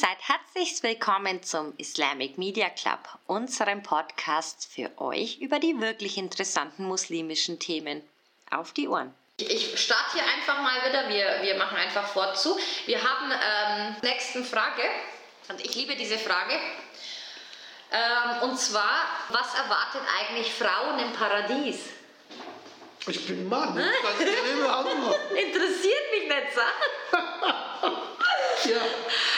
seid herzlich willkommen zum Islamic Media Club, unserem Podcast für euch über die wirklich interessanten muslimischen Themen. Auf die Ohren. Ich starte hier einfach mal wieder, wir, wir machen einfach fort zu. Wir haben ähm, nächsten Frage und ich liebe diese Frage. Ähm, und zwar, was erwartet eigentlich Frauen im Paradies? Ich bin Mann. Interessiert mich nicht, so. Ja,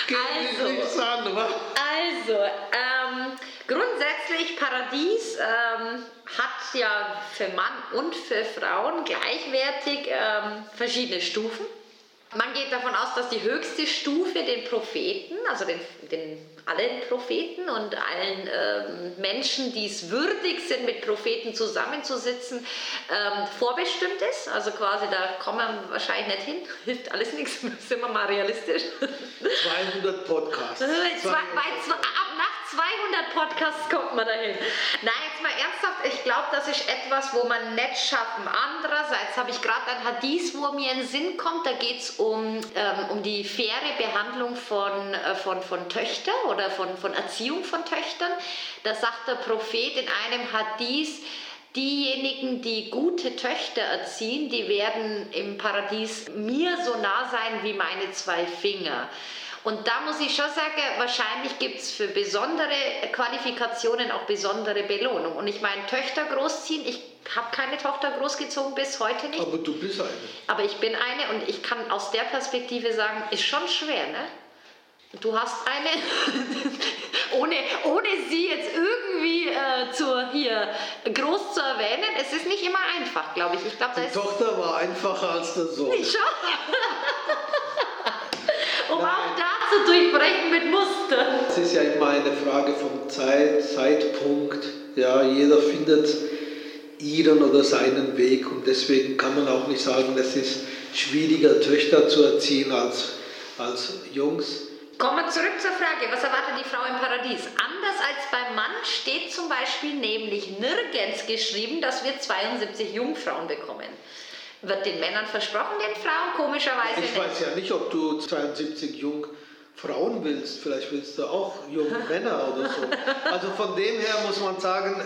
geht Also. nichts an, wa? Also, ähm, grundsätzlich Paradies ähm, hat ja für Mann und für Frauen gleichwertig ähm, verschiedene Stufen. Man geht davon aus, dass die höchste Stufe den Propheten, also den, den allen Propheten und allen ähm, Menschen, die es würdig sind, mit Propheten zusammenzusitzen, ähm, vorbestimmt ist. Also quasi, da kommen wir wahrscheinlich nicht hin. Hilft alles nichts, sind wir mal realistisch. 200 Podcasts. Zwei, bei zwei, ab nach 200 Podcasts kommt man dahin. Nein, jetzt mal ernsthaft, ich glaube, das ist etwas, wo man nicht schaffen. Andererseits habe ich gerade ein Hadith, wo mir in den Sinn kommt, da geht es um, ähm, um die faire Behandlung von, äh, von, von Töchtern oder von, von Erziehung von Töchtern. Da sagt der Prophet in einem Hadith, Diejenigen, die gute Töchter erziehen, die werden im Paradies mir so nah sein wie meine zwei Finger. Und da muss ich schon sagen, wahrscheinlich gibt es für besondere Qualifikationen auch besondere Belohnung. Und ich meine, Töchter großziehen, ich habe keine Tochter großgezogen bis heute nicht. Aber du bist eine. Aber ich bin eine und ich kann aus der Perspektive sagen, ist schon schwer, ne? Du hast eine, ohne, ohne sie jetzt irgendwie äh, zur, hier groß zu erwähnen, es ist nicht immer einfach, glaube ich. Ich glaube, da Die Tochter war einfacher als der Sohn. nicht schon. um Nein. auch da zu durchbrechen mit Muster. Es ist ja immer eine Frage vom Zeit, Zeitpunkt. Ja, jeder findet ihren oder seinen Weg und deswegen kann man auch nicht sagen, es ist schwieriger, Töchter zu erziehen als, als Jungs. Kommen wir zurück zur Frage, was erwartet die Frau im Paradies? Anders als beim Mann steht zum Beispiel nämlich nirgends geschrieben, dass wir 72 Jungfrauen bekommen. Wird den Männern versprochen, den Frauen komischerweise Ich nicht. weiß ja nicht, ob du 72 jung Frauen willst, vielleicht willst du auch junge Männer oder so. Also von dem her muss man sagen,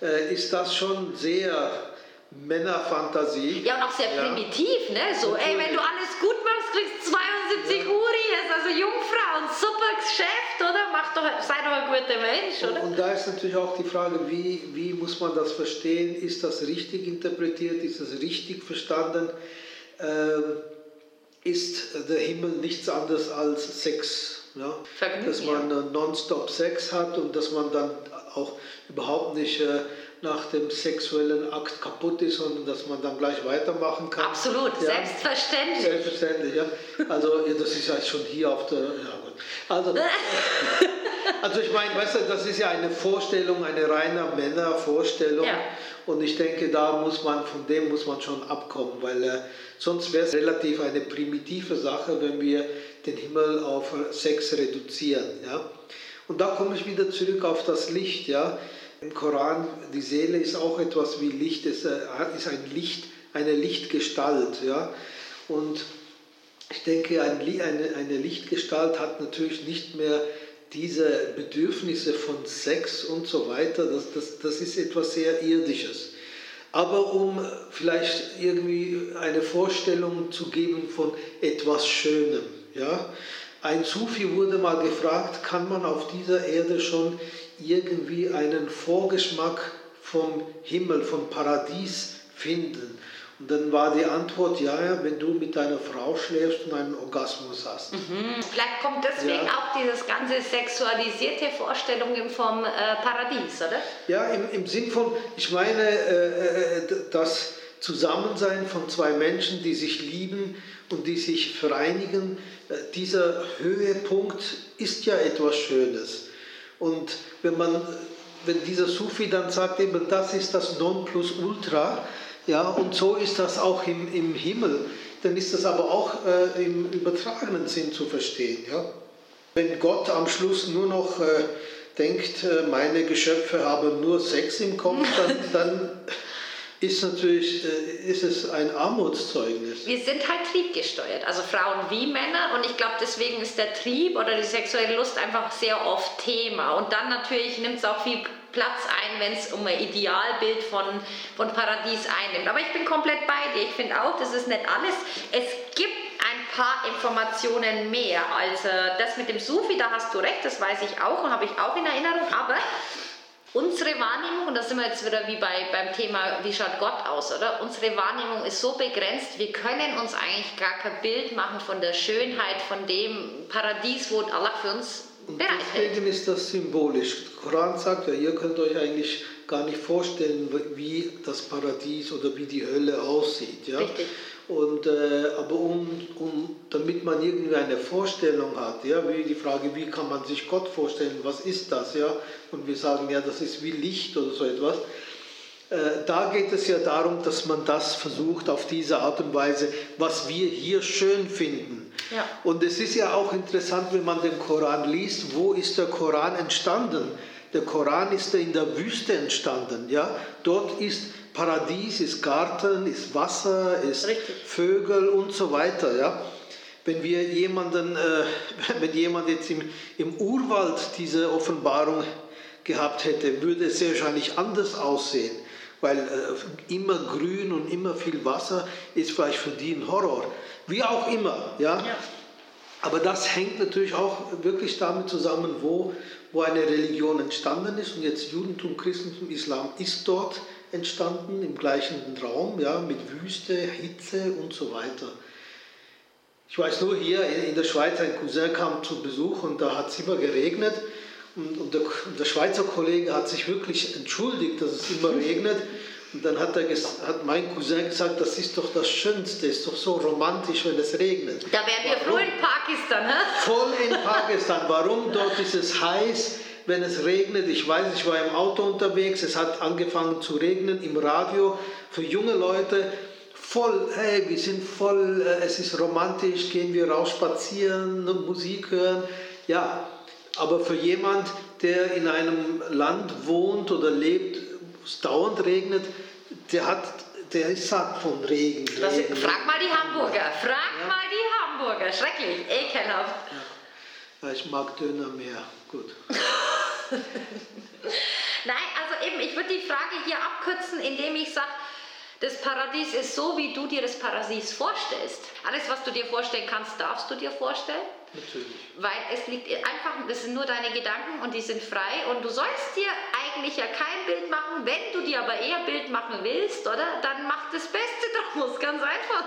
äh, äh, ist das schon sehr Männerfantasie. Ja, und auch sehr Ja. primitiv, ne? So, ey, wenn du alles gut machst, kriegst du 72 Uries, also Jungfrauen, super Geschäft, oder? Mach doch, sei doch ein guter Mensch, Und, oder? und da ist natürlich auch die Frage, wie, wie muss man das verstehen? Ist das richtig interpretiert? Ist das richtig verstanden? Ähm, ist der Himmel nichts anderes als Sex? Ja? Vergnügen, Dass man äh, nonstop Sex hat und dass man dann auch überhaupt nicht äh, nach dem sexuellen Akt kaputt ist, sondern dass man dann gleich weitermachen kann. Absolut, Ja. selbstverständlich. Selbstverständlich, ja. Also ja, das ist ja schon hier auf der. Ja, gut. Also, also ich meine, weißt du, das ist ja eine Vorstellung, eine reine Männervorstellung. Ja. Und ich denke, da muss man, von dem muss man schon abkommen, weil äh, sonst wäre es relativ eine primitive Sache, wenn wir den Himmel auf Sex reduzieren. Ja? Und da komme ich wieder zurück auf das Licht. Ja? Im Koran, die Seele ist auch etwas wie Licht, es äh, ist ein Licht, eine Lichtgestalt. Ja? Und ich denke, eine Lichtgestalt hat natürlich nicht mehr diese Bedürfnisse von Sex und so weiter. Das, das, das ist etwas sehr Irdisches. Aber um vielleicht irgendwie eine Vorstellung zu geben von etwas Schönem. Ja? Ein Sufi wurde mal gefragt, kann man auf dieser Erde schon irgendwie einen Vorgeschmack vom Himmel, vom Paradies finden? Und dann war die Antwort, ja, wenn du mit deiner Frau schläfst und einen Orgasmus hast. Hm, Vielleicht kommt deswegen Ja. auch dieses ganze sexualisierte Vorstellungen vom äh, Paradies, oder? Ja, im, im Sinn von, ich meine, äh, äh, das Zusammensein von zwei Menschen, die sich lieben und die sich vereinigen, äh, dieser Höhepunkt ist ja etwas Schönes. Und wenn man, wenn dieser Sufi dann sagt, eben das ist das Nonplusultra, ja, und so ist das auch im, im Himmel, dann ist das aber auch äh, im übertragenen Sinn zu verstehen. Ja? Wenn Gott am Schluss nur noch äh, denkt, äh, meine Geschöpfe haben nur Sex im Kopf, dann, dann ist natürlich äh, ist es ein Armutszeugnis. Wir sind halt triebgesteuert, also Frauen wie Männer. Und ich glaube, deswegen ist der Trieb oder die sexuelle Lust einfach sehr oft Thema. Und dann natürlich nimmt es auch viel Platz ein, wenn es um ein Idealbild von, von Paradies einnimmt. Aber ich bin komplett bei dir. Ich finde auch, das ist nicht alles. Es gibt ein paar Informationen mehr. Also das mit dem Sufi, da hast du recht, das weiß ich auch und habe ich auch in Erinnerung. Aber unsere Wahrnehmung, und da sind wir jetzt wieder wie bei, beim Thema, wie schaut Gott aus, oder? Unsere Wahrnehmung ist so begrenzt, wir können uns eigentlich gar kein Bild machen von der Schönheit, von dem Paradies, wo Allah für uns und deswegen ist das symbolisch. Der Koran sagt ja, ihr könnt euch eigentlich gar nicht vorstellen, wie das Paradies oder wie die Hölle aussieht. Ja? Richtig. Und, äh, aber um, um, damit man irgendwie eine Vorstellung hat, ja, wie die Frage, wie kann man sich Gott vorstellen, was ist das, ja, und wir sagen, ja, das ist wie Licht oder so etwas, äh, da geht es ja darum, dass man das versucht auf diese Art und Weise, was wir hier schön finden. Ja. Und es ist ja auch interessant, wenn man den Koran liest, wo ist der Koran entstanden? Der Koran ist in der Wüste entstanden. Ja? Dort ist Paradies, ist Garten, ist Wasser, ist Richtig. Vögel und so weiter. Ja? Wenn wir jemanden, äh, wenn jemand jetzt im, im Urwald diese Offenbarung gehabt hätte, würde es sehr wahrscheinlich anders aussehen, weil äh, immer grün und immer viel Wasser ist vielleicht für die ein Horror. Wie auch immer, ja. Ja. Aber das hängt natürlich auch wirklich damit zusammen, wo, wo eine Religion entstanden ist. Und jetzt Judentum, Christentum, Islam ist dort entstanden, im gleichen Raum, ja, mit Wüste, Hitze und so weiter. Ich weiß nur hier in der Schweiz, ein Cousin kam zu Besuch und da hat es immer geregnet. Und, und, der, und der Schweizer Kollege hat sich wirklich entschuldigt, dass es immer regnet. Und dann hat, er, hat mein Cousin gesagt, das ist doch das Schönste, ist doch so romantisch, wenn es regnet. Da wären wir froh in Pakistan, hä? Voll in Pakistan. Warum? Dort ist es heiß, wenn es regnet. Ich weiß, ich war im Auto unterwegs, es hat angefangen zu regnen im Radio. Für junge Leute voll, hey, wir sind voll, äh, es ist romantisch, gehen wir raus spazieren, Musik hören. Ja, aber für jemand, der in einem Land wohnt oder lebt, wo es dauernd regnet, der, hat, der ist satt von Regen. Regen frag mal die Hamburger, frag Ja. mal die Hamburger, schrecklich, ekelhaft. Ja, ich mag Döner mehr. Gut. Nein, also eben, ich würde die Frage hier abkürzen, indem ich sage, das Paradies ist so, wie du dir das Paradies vorstellst. Alles, was du dir vorstellen kannst, darfst du dir vorstellen. Natürlich. Weil es liegt einfach, das sind nur deine Gedanken und die sind frei und du sollst dir eigentlich ja kein Bild machen. Wenn du dir aber eher Bild machen willst, oder? Dann mach das Beste daraus, ganz einfach.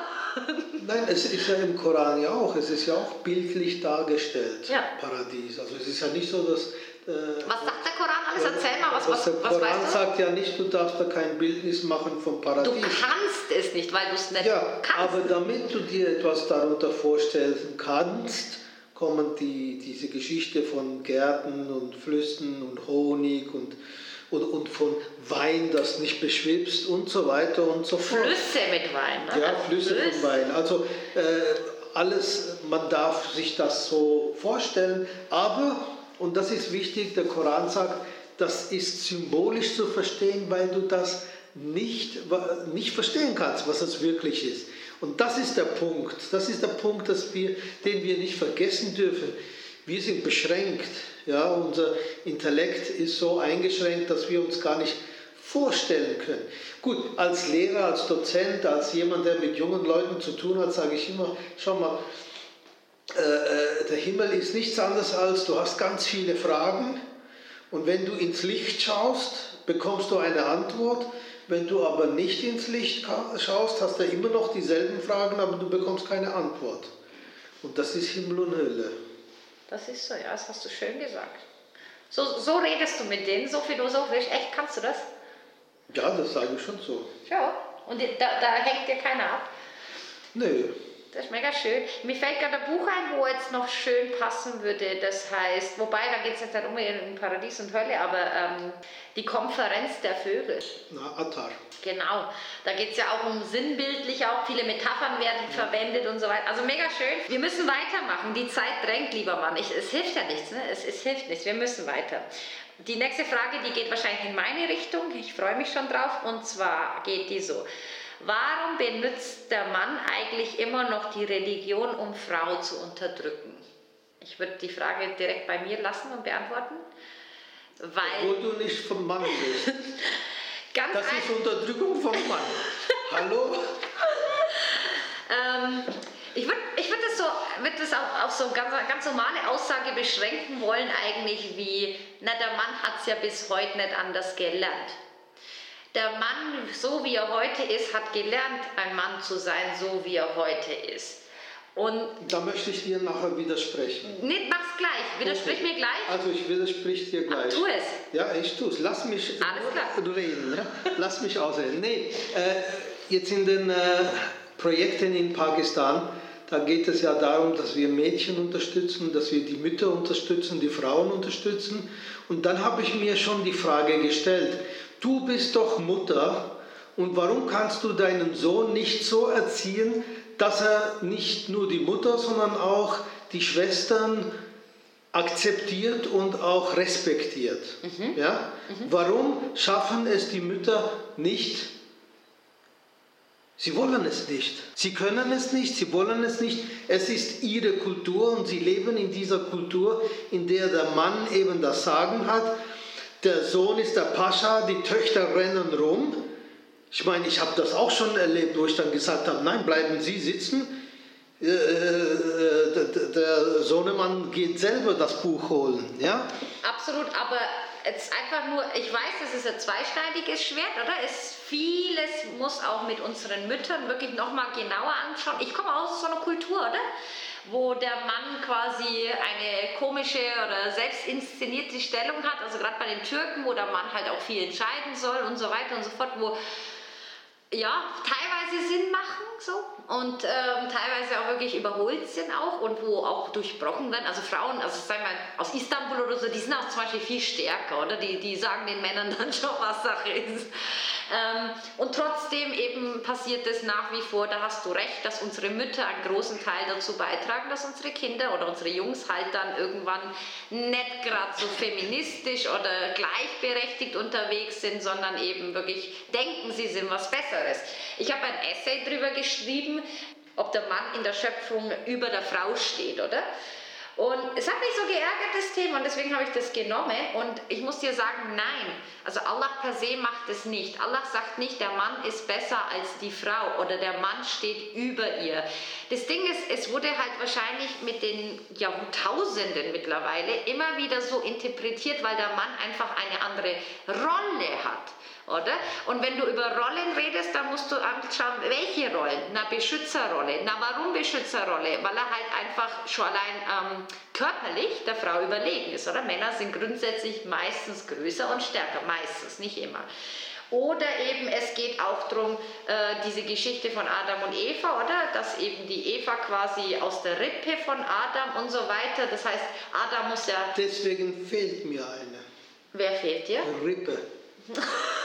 Nein, es ist ja im Koran ja auch, es ist ja auch bildlich dargestellt, Ja. Paradies. Also es ist ja nicht so, dass... Äh, Was sagt der Koran alles? Erzähl mal, was, was, der was Koran weißt du? sagt ja nicht, du darfst da kein Bildnis machen vom Paradies. Du kannst es nicht, weil du es nicht ja, kannst. aber damit du dir etwas darunter vorstellen kannst, kommen die, diese Geschichte von Gärten und Flüssen und Honig und, und, und von Wein, das nicht beschwipst und so weiter und so fort. Flüsse mit Wein. Ne? Ja, Also Flüsse von Wein. Also äh, alles, man darf sich das so vorstellen, aber, und das ist wichtig, der Koran sagt, das ist symbolisch zu verstehen, weil du das nicht, nicht verstehen kannst, was es wirklich ist. Und das ist der Punkt, das ist der Punkt, dass wir, den wir nicht vergessen dürfen. Wir sind beschränkt, ja, unser Intellekt ist so eingeschränkt, dass wir uns gar nicht vorstellen können. Gut, als Lehrer, als Dozent, als jemand, der mit jungen Leuten zu tun hat, sage ich immer, schau mal, äh, äh, der Himmel ist nichts anderes als, du hast ganz viele Fragen und wenn du ins Licht schaust, bekommst du eine Antwort. Wenn du aber nicht ins Licht schaust, hast du immer noch dieselben Fragen, aber du bekommst keine Antwort. Und das ist Himmel und Hölle. Das ist so, ja, das hast du schön gesagt. So, so redest du mit denen, so philosophisch. Echt, kannst du das? Ja, das sage ich schon so. Ja. Und da, da hängt dir keiner ab. Nö. Das ist mega schön. Mir fällt gerade ein Buch ein, wo jetzt noch schön passen würde. Das heißt, wobei, da geht es jetzt nicht um in Paradies und Hölle, aber ähm, die Konferenz der Vögel. Na, Attar. Genau. Da geht es ja auch um sinnbildlich, auch viele Metaphern werden ja. verwendet und so weiter. Also mega schön. Wir müssen weitermachen. Die Zeit drängt, lieber Mann. Ich, es hilft ja nichts. Ne? Es, es hilft nichts. Wir müssen weiter. Die nächste Frage, die geht wahrscheinlich in meine Richtung. Ich freue mich schon drauf. Und zwar geht die so. Warum benutzt der Mann eigentlich immer noch die Religion, um Frau zu unterdrücken? Ich würde die Frage direkt bei mir lassen und beantworten. Weil Obwohl du nicht vom Mann bist. Das ist Unterdrückung vom Mann. Hallo? ähm, ich würde ich würd das, so, würd das auf, auf so eine ganz, ganz normale Aussage beschränken wollen, eigentlich wie, na, der Mann hat es ja bis heute nicht anders gelernt. Der Mann, so wie er heute ist, hat gelernt, ein Mann zu sein, so wie er heute ist. Und da möchte ich dir nachher widersprechen. Nee, mach's gleich. Widersprich okay. mir gleich. Also ich widersprich dir gleich. Ach, tu es. Ja, ich tue es. Lass mich reden. Ja? Lass mich ausreden. Nee, äh, jetzt in den äh, Projekten in Pakistan, da geht es ja darum, dass wir Mädchen unterstützen, dass wir die Mütter unterstützen, die Frauen unterstützen. Und dann habe ich mir schon die Frage gestellt, du bist doch Mutter und warum kannst du deinen Sohn nicht so erziehen, dass er nicht nur die Mutter, sondern auch die Schwestern akzeptiert und auch respektiert? Mhm. Ja? Mhm. Warum schaffen es die Mütter nicht? Sie wollen es nicht. Sie können es nicht, sie wollen es nicht. Es ist ihre Kultur und sie leben in dieser Kultur, in der der Mann eben das Sagen hat der Sohn ist der Pascha, die Töchter rennen rum. Ich meine, ich habe das auch schon erlebt, wo ich dann gesagt habe, nein, bleiben Sie sitzen. Äh, äh, der Sohnemann geht selber das Buch holen. Ja? Absolut, aber jetzt einfach nur, ich weiß, das ist ein zweischneidiges Schwert, oder? Es, vieles muss auch mit unseren Müttern wirklich nochmal genauer anschauen. Ich komme aus so einer Kultur, oder? Wo der Mann quasi eine komische oder selbst inszenierte Stellung hat, also gerade bei den Türken, wo der Mann halt auch viel entscheiden soll und so weiter und so fort, wo ja, teilweise Sinn machen so und ähm, teilweise auch wirklich überholt sind auch und wo auch durchbrochen werden. Also Frauen, also sagen wir aus Istanbul oder so, die sind auch zum Beispiel viel stärker, oder? Die, die sagen den Männern dann schon, was Sache ist. Ähm, und trotzdem eben passiert es nach wie vor, da hast du recht, dass unsere Mütter einen großen Teil dazu beitragen, dass unsere Kinder oder unsere Jungs halt dann irgendwann nicht gerade so feministisch oder gleichberechtigt unterwegs sind, sondern eben wirklich denken, sie sind was Besseres. Ich habe ein Essay darüber geschrieben, ob der Mann in der Schöpfung über der Frau steht, oder? Und es hat mich so geärgert, das Thema, und deswegen habe ich das genommen. Und ich muss dir sagen, nein. Also Allah per se macht es nicht. Allah sagt nicht, der Mann ist besser als die Frau oder der Mann steht über ihr. Das Ding ist, es wurde halt wahrscheinlich mit den Jahrtausenden mittlerweile immer wieder so interpretiert, weil der Mann einfach eine andere Rolle hat oder? Und wenn du über Rollen redest, dann musst du anschauen, welche Rollen? Na, Beschützerrolle. Na, warum Beschützerrolle? Weil er halt einfach schon allein ähm, körperlich der Frau überlegen ist, oder? Männer sind grundsätzlich meistens größer und stärker, meistens, nicht immer. Oder eben es geht auch darum, äh, diese Geschichte von Adam und Eva, oder? Dass eben die Eva quasi aus der Rippe von Adam und so weiter. Das heißt, Adam muss ja. Deswegen fehlt mir eine. Wer fehlt dir? Rippe.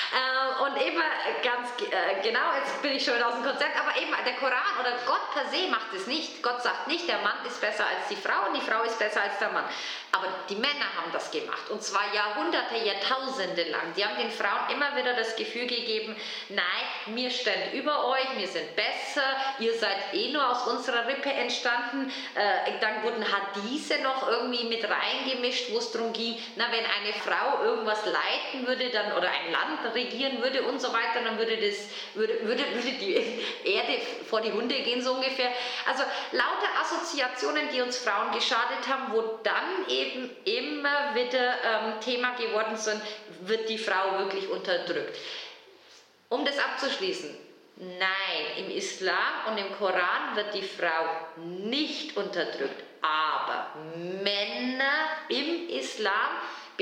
äh, und eben ganz äh, genau, jetzt bin ich schon aus dem Konzept, aber eben der Koran oder Gott per se macht es nicht. Gott sagt nicht, der Mann ist besser als die Frau und die Frau ist besser als der Mann. Aber die Männer haben das gemacht und zwar Jahrhunderte, Jahrtausende lang. Die haben den Frauen immer wieder das Gefühl gegeben, nein, wir stehen über euch, wir sind besser, ihr seid eh nur aus unserer Rippe entstanden. Äh, dann wurden Hadithe noch irgendwie mit reingemischt, wo es darum ging, na, wenn eine Frau irgendwas leiten würde dann, oder ein Land regieren würde und so weiter, dann würde, das, würde, würde, würde die Erde vor die Hunde gehen, so ungefähr. Also lauter Assoziationen, die uns Frauen geschadet haben, wo dann eben immer wieder ähm, Thema geworden sind, wird die Frau wirklich unterdrückt. Um das abzuschließen, nein, im Islam und im Koran wird die Frau nicht unterdrückt, aber Männer im Islam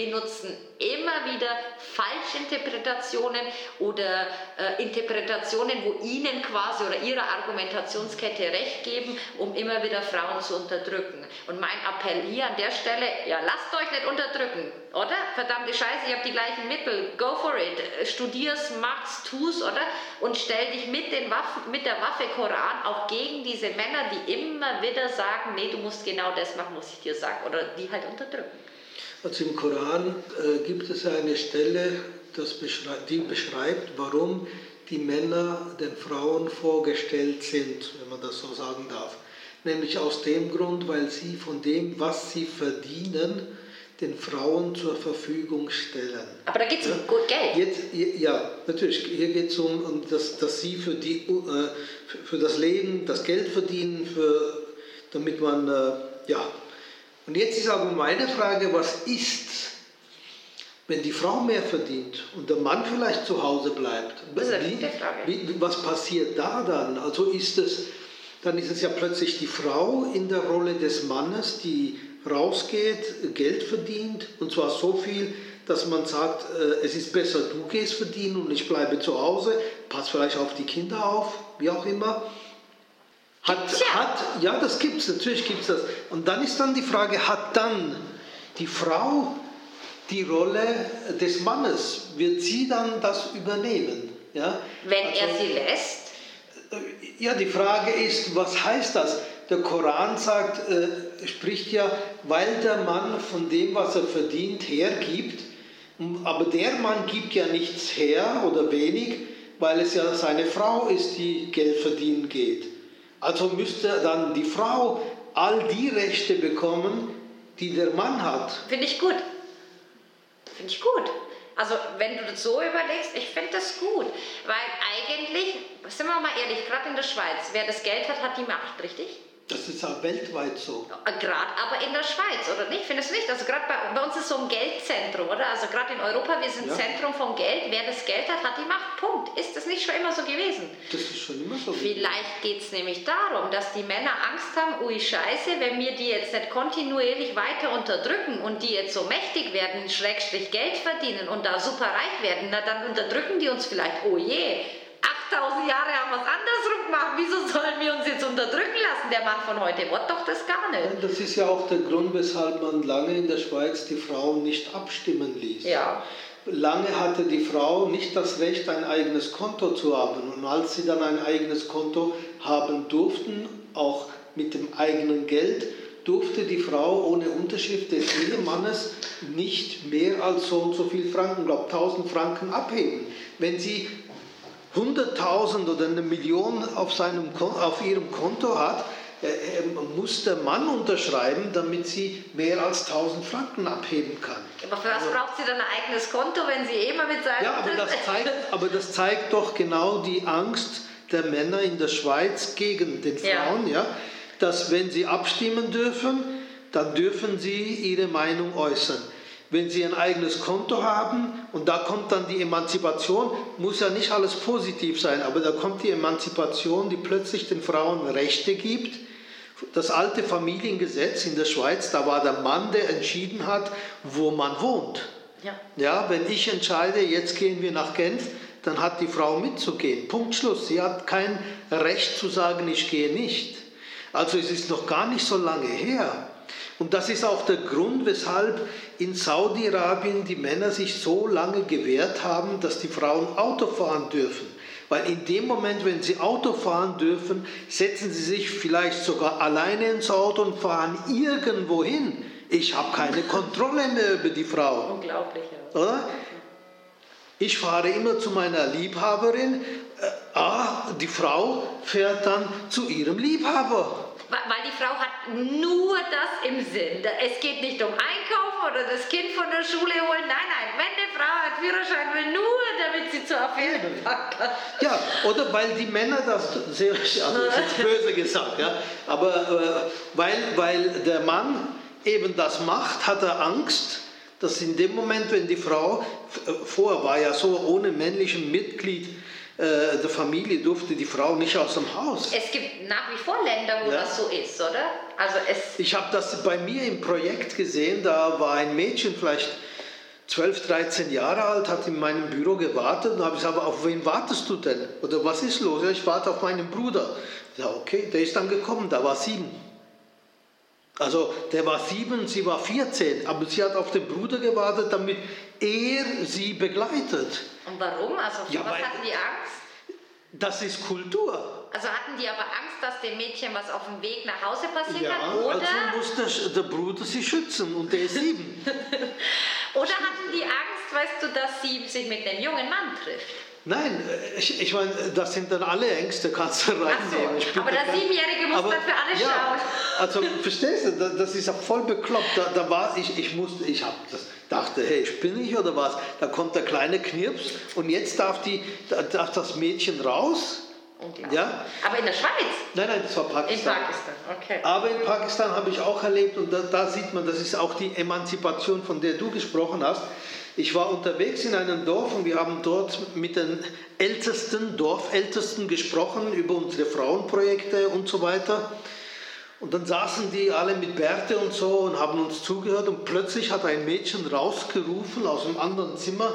benutzen immer wieder Falschinterpretationen oder äh, Interpretationen, wo ihnen quasi oder ihrer Argumentationskette recht geben, um immer wieder Frauen zu unterdrücken. Und mein Appell hier an der Stelle, ja, lasst euch nicht unterdrücken, oder? Verdammte Scheiße, ihr habt die gleichen Mittel, go for it, studier's, mach's, tu's, oder? Und stell dich mit, den Waffen, mit der Waffe Koran auch gegen diese Männer, die immer wieder sagen, nee, du musst genau das machen, muss ich dir sagen, oder die halt unterdrücken. Also im Koran äh, gibt es eine Stelle, die beschreibt, warum die Männer den Frauen vorgestellt sind, wenn man das so sagen darf. Nämlich aus dem Grund, weil sie von dem, was sie verdienen, den Frauen zur Verfügung stellen. Aber da geht es um gut Geld. Jetzt, ja, natürlich. Hier geht es um, um das, dass sie für, die, äh, für das Leben das Geld verdienen, für, damit man äh, ja, und jetzt ist aber meine Frage, was ist, wenn die Frau mehr verdient und der Mann vielleicht zu Hause bleibt? Das ist eine wie, Frage. Wie, was passiert da dann? Also ist es, dann ist es ja plötzlich die Frau in der Rolle des Mannes, die rausgeht, Geld verdient und zwar so viel, dass man sagt, äh, es ist besser, du gehst verdienen und ich bleibe zu Hause, pass vielleicht auf die Kinder auf, wie auch immer. Hat, ja. hat, ja, das gibt es, natürlich gibt es das. Und dann ist dann die Frage, hat dann die Frau die Rolle des Mannes? Wird sie dann das übernehmen? Ja? Wenn also, er sie lässt? Äh, ja, die Frage ist, was heißt das? Der Koran sagt, äh, spricht ja, weil der Mann von dem, was er verdient, hergibt, aber der Mann gibt ja nichts her oder wenig, weil es ja seine Frau ist, die Geld verdienen geht. Also müsste dann die Frau all die Rechte bekommen, die der Mann hat. Finde ich gut. Finde ich gut. Also wenn du das so überlegst, ich finde das gut. Weil eigentlich, sind wir mal ehrlich, gerade in der Schweiz, wer das Geld hat, hat die Macht, richtig? Das ist auch weltweit so. Gerade aber in der Schweiz, oder nicht? Findest du nicht? Also gerade bei, bei, uns ist so ein Geldzentrum, oder? Also gerade in Europa, wir sind ja. Zentrum vom Geld. Wer das Geld hat, hat die Macht. Punkt. Ist das nicht schon immer so gewesen? Das ist schon immer so. Vielleicht geht es nämlich darum, dass die Männer Angst haben, ui Scheiße, wenn wir die jetzt nicht kontinuierlich weiter unterdrücken und die jetzt so mächtig werden, Schrägstrich Geld verdienen und da super reich werden, na dann unterdrücken die uns vielleicht, oh je, 8000 Jahre haben wir es andersrum gemacht. Wieso sollen wir uns jetzt unterdrücken lassen? Der Mann von heute wird doch das gar nicht. Das ist ja auch der Grund, weshalb man lange in der Schweiz die Frauen nicht abstimmen ließ. Ja. Lange hatte die Frau nicht das Recht, ein eigenes Konto zu haben. Und als sie dann ein eigenes Konto haben durften, auch mit dem eigenen Geld, durfte die Frau ohne Unterschrift des Ehemannes nicht mehr als so und so viel Franken, glaube 1000 Franken abheben. Wenn sie 100.000 oder eine Million auf, seinem, auf ihrem Konto hat, äh, äh, muss der Mann unterschreiben, damit sie mehr als 1000 Franken abheben kann. Aber für was also, braucht sie dann ein eigenes Konto, wenn sie eh mal mit seinem... Ja, aber das, zeigt, aber das zeigt doch genau die Angst der Männer in der Schweiz gegen den Frauen, ja. ja, dass wenn sie abstimmen dürfen, dann dürfen sie ihre Meinung äußern wenn sie ein eigenes Konto haben und da kommt dann die Emanzipation, muss ja nicht alles positiv sein, aber da kommt die Emanzipation, die plötzlich den Frauen Rechte gibt. Das alte Familiengesetz in der Schweiz, da war der Mann, der entschieden hat, wo man wohnt. Ja. ja, wenn ich entscheide, jetzt gehen wir nach Genf, dann hat die Frau mitzugehen. Punkt Schluss. Sie hat kein Recht zu sagen, ich gehe nicht. Also es ist noch gar nicht so lange her. Und das ist auch der Grund, weshalb in Saudi-Arabien die Männer sich so lange gewehrt haben, dass die Frauen Auto fahren dürfen. Weil in dem Moment, wenn sie Auto fahren dürfen, setzen sie sich vielleicht sogar alleine ins Auto und fahren irgendwo hin. Ich habe keine Kontrolle mehr über die Frau. Unglaublich, ja. Oder? Ich fahre immer zu meiner Liebhaberin. Äh, ah, die Frau fährt dann zu ihrem Liebhaber. Weil die Frau hat nur das im Sinn. Es geht nicht um Einkaufen oder das Kind von der Schule holen. Nein, nein, wenn eine Frau einen Führerschein will, nur damit sie zur Affäre packen kann. Ja, oder weil die Männer das sehr, also das ist böse gesagt, ja, aber äh, weil, weil der Mann eben das macht, hat er Angst, dass in dem Moment, wenn die Frau, äh, vorher war ja so ohne männlichen Mitglied, äh, der Familie durfte die Frau nicht aus dem Haus. Es gibt nach wie vor Länder, wo ja. das so ist, oder? Also es ich habe das bei mir im Projekt gesehen, da war ein Mädchen vielleicht 12, 13 Jahre alt, hat in meinem Büro gewartet und habe gesagt, aber auf wen wartest du denn? Oder was ist los? Ja, ich warte auf meinen Bruder. Ja, okay, der ist dann gekommen, da war sieben. Also der war sieben, sie war 14, aber sie hat auf den Bruder gewartet, damit er sie begleitet. Und warum? Also Ja, was hatten die Angst? Das ist Kultur. Also hatten die aber Angst, dass dem Mädchen was auf dem Weg nach Hause passieren Ja, kann? Oder, also muss der, der Bruder sie schützen und der ist sieben. oder hatten die Angst, weißt du, dass sie sich mit einem jungen Mann trifft? Nein, äh, ich, ich meine, das sind dann alle Ängste, kannst du reinnehmen. Bin aber der kein- Siebenjährige muss Aber- dann für alle ja, schauen. Also verstehst du, da- das ist ja voll bekloppt. Da, da war ich, ich musste, ich hab das, dachte, hey, spinne ich oder was? Da kommt der kleine Knirps und jetzt darf, die, da- darf das Mädchen raus. Ja? Aber in der Schweiz? Nein, nein, das war In Pakistan. Pakistan, okay. Aber in Pakistan habe ich auch erlebt und da, da sieht man, das ist auch die Emanzipation, von der du gesprochen hast. Ich war unterwegs in einem Dorf und wir haben dort mit den Ältesten, Dorfältesten gesprochen über unsere Frauenprojekte und so weiter. Und dann saßen die alle mit Bärte und so und haben uns zugehört und plötzlich hat ein Mädchen rausgerufen aus einem anderen Zimmer,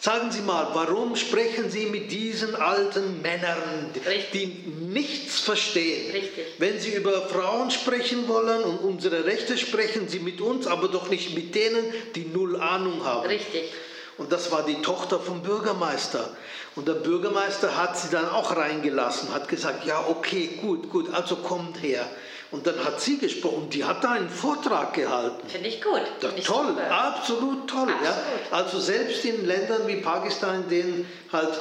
sagen Sie mal, warum sprechen Sie mit diesen alten Männern, Richtig. die nichts verstehen? Richtig. Wenn Sie über Frauen sprechen wollen und unsere Rechte sprechen Sie mit uns, aber doch nicht mit denen, die null Ahnung haben. Richtig. Und das war die Tochter vom Bürgermeister. Und der Bürgermeister hat sie dann auch reingelassen, hat gesagt, ja, okay, gut, gut, also kommt her. Und dann hat sie gesprochen und die hat da einen Vortrag gehalten. Finde ich gut. Ja, Finde ich toll, super. absolut toll. Ja. Absolut. Also selbst in Ländern wie Pakistan, in denen halt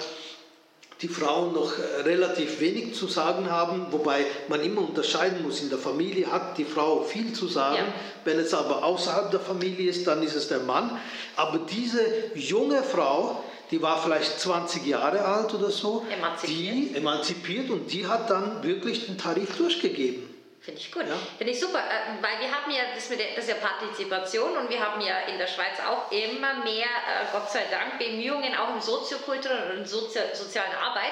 die Frauen noch äh, relativ wenig zu sagen haben, wobei man immer unterscheiden muss, in der Familie hat die Frau viel zu sagen, Ja. wenn es aber außerhalb der Familie ist, dann ist es der Mann. Aber diese junge Frau, die war vielleicht 20 Jahre alt oder so, Emanzipiert. die emanzipiert und die hat dann wirklich den Tarif durchgegeben. Finde ich gut. Ja. Finde ich super, äh, weil wir haben ja das, mit der, das ist ja Partizipation und wir haben ja in der Schweiz auch immer mehr, äh, Gott sei Dank, Bemühungen auch im soziokulturellen und Sozi sozialen Arbeit,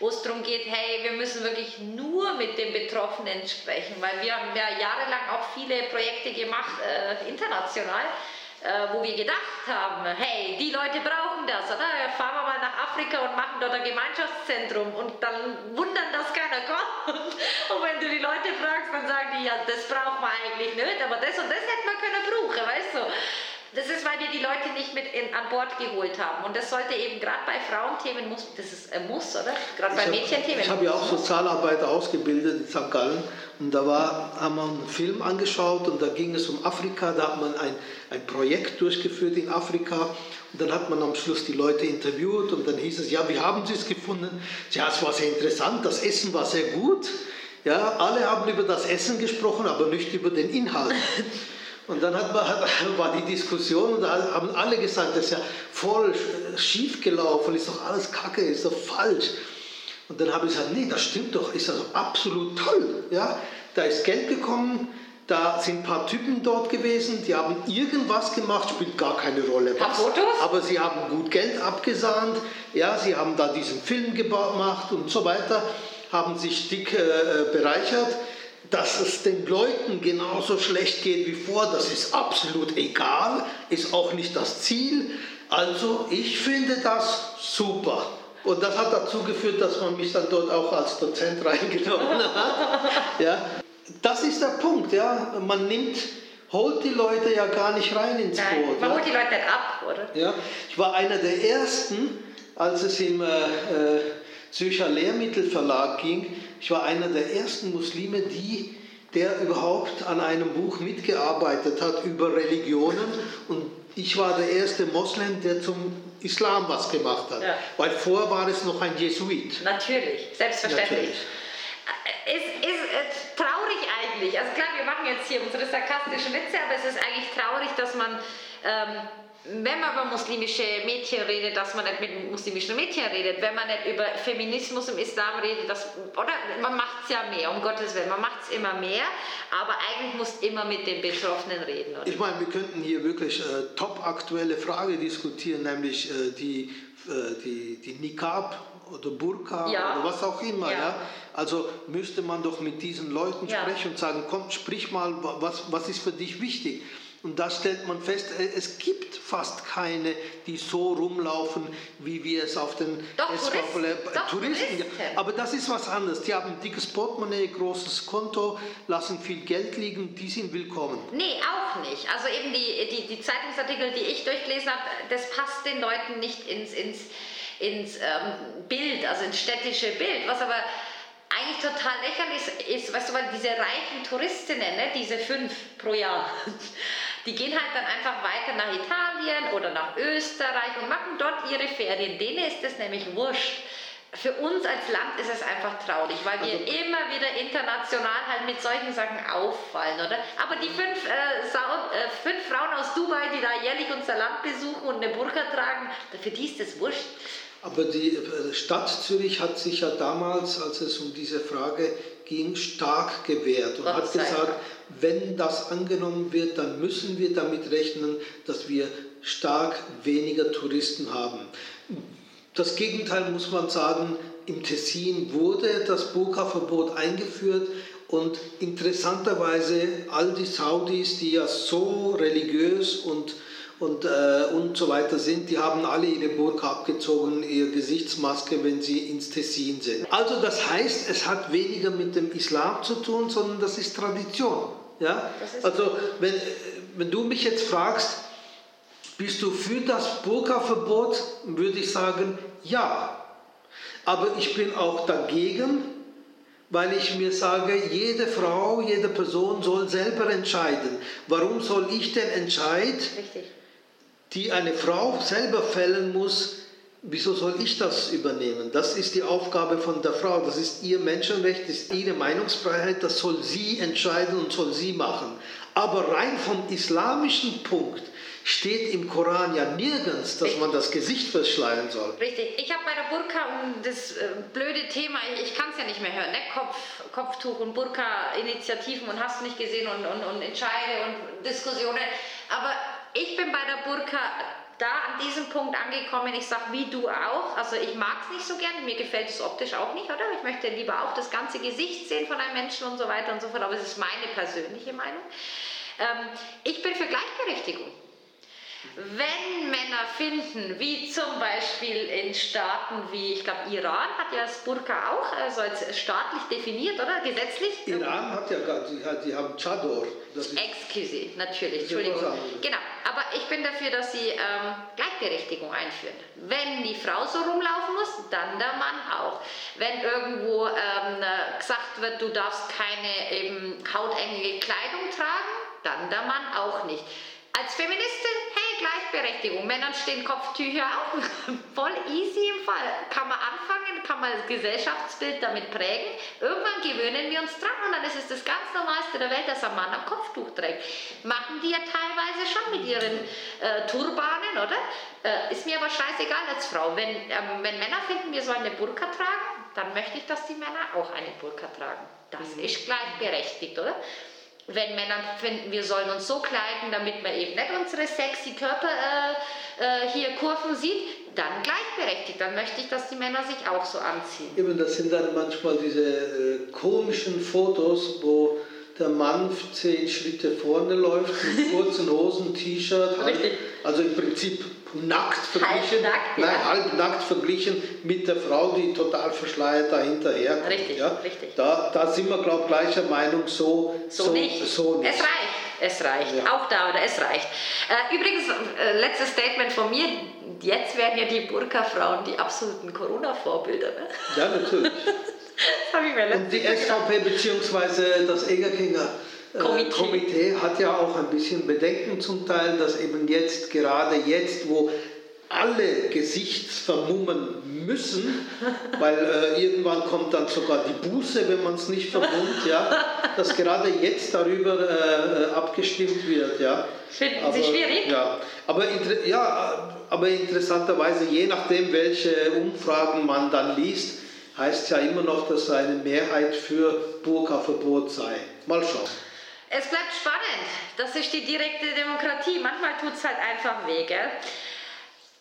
wo es darum geht, hey, wir müssen wirklich nur mit den Betroffenen sprechen, weil wir haben ja jahrelang auch viele Projekte gemacht, äh, international, äh, wo wir gedacht haben, hey, die Leute brauchen das, oder? Fahren wir mal nach Afrika und machen dort ein Gemeinschaftszentrum und dann wundern, dass keiner kommt. Und wenn du die Leute fragst, dann sagen die, ja, das braucht man eigentlich nicht, aber das und das hätte man können brauchen, weißt du? Das ist, weil wir die Leute nicht mit in, an Bord geholt haben. Und das sollte eben gerade bei Frauenthemen, muss, das ist ein Muss, oder? Gerade bei Mädchenthemen. Ich habe ja auch Sozialarbeiter ausgebildet in St. Gallen und da war, haben wir einen Film angeschaut und da ging es um Afrika. Da hat man ein, ein Projekt durchgeführt in Afrika und dann hat man am Schluss die Leute interviewt und dann hieß es, ja, wie haben Sie es gefunden? Ja, es war sehr interessant, das Essen war sehr gut. Ja, alle haben über das Essen gesprochen, aber nicht über den Inhalt. Und dann hat man, hat, war die Diskussion und da haben alle gesagt, das ist ja voll schief gelaufen, ist doch alles kacke, ist doch falsch. Und dann habe ich gesagt, nee, das stimmt doch, ist also absolut toll. Ja? Da ist Geld gekommen, da sind ein paar Typen dort gewesen, die haben irgendwas gemacht, spielt gar keine Rolle. Was. Fotos? Aber sie haben gut Geld abgesahnt, ja, sie haben da diesen Film gemacht und so weiter, haben sich dick äh, bereichert. Dass es den Leuten genauso schlecht geht wie vor, das ist absolut egal, ist auch nicht das Ziel. Also ich finde das super. Und das hat dazu geführt, dass man mich dann dort auch als Dozent reingenommen hat. Ja, das ist der Punkt. Ja. Man nimmt, holt die Leute ja gar nicht rein ins Nein, Boot. man ja. holt die Leute nicht ab, oder? Ja, ich war einer der ersten, als es im äh, äh, Zürcher Lehrmittelverlag ging. Ich war einer der ersten Muslime, die, der überhaupt an einem Buch mitgearbeitet hat über Religionen. Und ich war der erste Moslem, der zum Islam was gemacht hat. Ja. Weil vorher war es noch ein Jesuit. Natürlich, selbstverständlich. Natürlich. Es ist äh, traurig eigentlich. Also klar, wir machen jetzt hier unsere sarkastischen Witze, aber es ist eigentlich traurig, dass man, ähm, wenn man über muslimische Mädchen redet, dass man nicht mit muslimischen Mädchen redet. Wenn man nicht über Feminismus im Islam redet, das, oder man macht es ja mehr, um Gottes Willen. Man macht es immer mehr, aber eigentlich muss immer mit den Betroffenen reden. Oder? Ich meine, wir könnten hier wirklich äh, top aktuelle Frage diskutieren, nämlich äh, die, äh, die, die Niqab oder Burka Ja. oder was auch immer. Ja. Ja. Also müsste man doch mit diesen Leuten Ja. sprechen und sagen, komm, sprich mal, wa- was, was ist für dich wichtig? Und da stellt man fest, äh, es gibt fast keine, die so rumlaufen, wie wir es auf den Doch, Touristen. äh, Doch, Touristen. Ja. Aber das ist was anderes. Die haben ein dickes Portemonnaie, großes Konto, lassen viel Geld liegen, die sind willkommen. Nee, auch nicht. Also eben die, die, die Zeitungsartikel, die ich durchgelesen habe, das passt den Leuten nicht ins, ins, ins ähm, Bild, also ins städtische Bild. Was aber eigentlich total lächerlich ist, ist weißt du, weil diese reichen Touristinnen, ne, diese fünf pro Jahr, die gehen halt dann einfach weiter nach Italien oder nach Österreich und machen dort ihre Ferien. Denen ist das nämlich wurscht. Für uns als Land ist es einfach traurig, weil wir Also- immer wieder international halt mit solchen Sachen auffallen, oder? Aber die fünf, äh, Sau, äh, fünf Frauen aus Dubai, die da jährlich unser Land besuchen und eine Burka tragen, für die ist das wurscht. Aber die äh, Stadt Zürich hat sich ja damals, als es um diese Frage ging, stark gewehrt und Gott hat gesagt. Wenn das angenommen wird, dann müssen wir damit rechnen, dass wir stark weniger Touristen haben. Das Gegenteil muss man sagen, im Tessin wurde das Burka-Verbot eingeführt und interessanterweise all die Saudis, die ja so religiös und, und, äh, und so weiter sind, die haben alle ihre Burka abgezogen, ihre Gesichtsmaske, wenn sie ins Tessin sind. Also das heißt, es hat weniger mit dem Islam zu tun, sondern das ist Tradition. Ja? Also wenn, wenn du mich jetzt fragst, bist du für das Burka-Verbot? Würde ich sagen, ja. Aber ich bin auch dagegen, weil ich mir sage, jede Frau, jede Person soll selber entscheiden. Warum soll ich den Entscheid, Richtig. die eine Frau selber fällen muss, wieso soll ich das übernehmen? Das ist die Aufgabe von der Frau, das ist ihr Menschenrecht, das ist ihre Meinungsfreiheit, das soll sie entscheiden und soll sie machen. Aber rein vom islamischen Punkt steht im Koran ja nirgends, dass man das Gesicht verschleiern soll. Richtig. Ich habe bei der Burka um das äh, blöde Thema, ich, ich kann es ja nicht mehr hören, ne? Kopf, Kopftuch und Burka-Initiativen und hast nicht gesehen und, und, und Entscheide und Diskussionen. Aber ich bin bei der Burka da an diesem Punkt angekommen, ich sage wie du auch, also ich mag es nicht so gerne, mir gefällt es optisch auch nicht, oder? Ich möchte lieber auch das ganze Gesicht sehen von einem Menschen und so weiter und so fort, aber es ist meine persönliche Meinung. Ähm, ich bin für Gleichberechtigung. Wenn Männer finden, wie zum Beispiel in Staaten wie, ich glaube, Iran hat ja das Burka auch, also als staatlich definiert, oder? Gesetzlich? Iran hat ja gar, die, die haben Chador. Excuse, natürlich, Entschuldigung. Genau, aber ich bin dafür, dass sie ähm, Gleichberechtigung einführen. Wenn die Frau so rumlaufen muss, dann der Mann auch. Wenn irgendwo ähm, äh, gesagt wird, du darfst keine eben hautenge Kleidung tragen, dann der Mann auch nicht. Als Feministin, Gleichberechtigung. Männern stehen Kopftücher auch. Voll easy im Fall. Kann man anfangen, kann man das Gesellschaftsbild damit prägen. Irgendwann gewöhnen wir uns dran und dann ist es das ganz Normalste der Welt, dass ein Mann ein Kopftuch trägt. Machen die ja teilweise schon mit ihren äh, Turbanen, oder? Äh, ist mir aber scheißegal als Frau. Wenn, ähm, wenn Männer finden, wir sollen eine Burka tragen, dann möchte ich, dass die Männer auch eine Burka tragen. Das ist gleichberechtigt, oder? Wenn Männer finden, wir sollen uns so kleiden, damit man eben nicht unsere sexy Körper äh, äh, hier Kurven sieht, dann gleichberechtigt. Dann möchte ich, dass die Männer sich auch so anziehen. Eben, das sind dann manchmal diese äh, komischen Fotos, wo der Mann zehn Schritte vorne läuft mit kurzen Hosen, T-Shirt, also im Prinzip nackt verglichen, Halbnackt, ja. nein, halbnackt verglichen mit der Frau, die total verschleiert dahinter herkommt. Richtig, ja? richtig. Da, da sind wir, glaube ich, gleicher Meinung, so, So, nicht. So nicht. Es reicht. Es reicht. Ja. Auch da, oder? Es reicht. Äh, übrigens, äh, letztes Statement von mir. Jetzt werden ja die Burka-Frauen die absoluten Corona-Vorbilder. Ne? Ja, natürlich. Das habe ich mir Und die. SVP bzw. das Egerkinger Komitee. Komitee hat ja auch ein bisschen Bedenken zum Teil, dass eben jetzt, gerade jetzt, wo alle Gesichtsvermummen müssen, weil äh, irgendwann kommt dann sogar die Buße, wenn man es nicht vermummt, ja, dass gerade jetzt darüber äh, abgestimmt wird, ja. Finden Sie schwierig? Ja, aber, ja, aber interessanterweise, je nachdem, welche Umfragen man dann liest, heißt ja immer noch, dass eine Mehrheit für Burka-Verbot sei. Mal schauen. Es bleibt spannend. Das ist die direkte Demokratie. Manchmal tut es halt einfach weh, gell?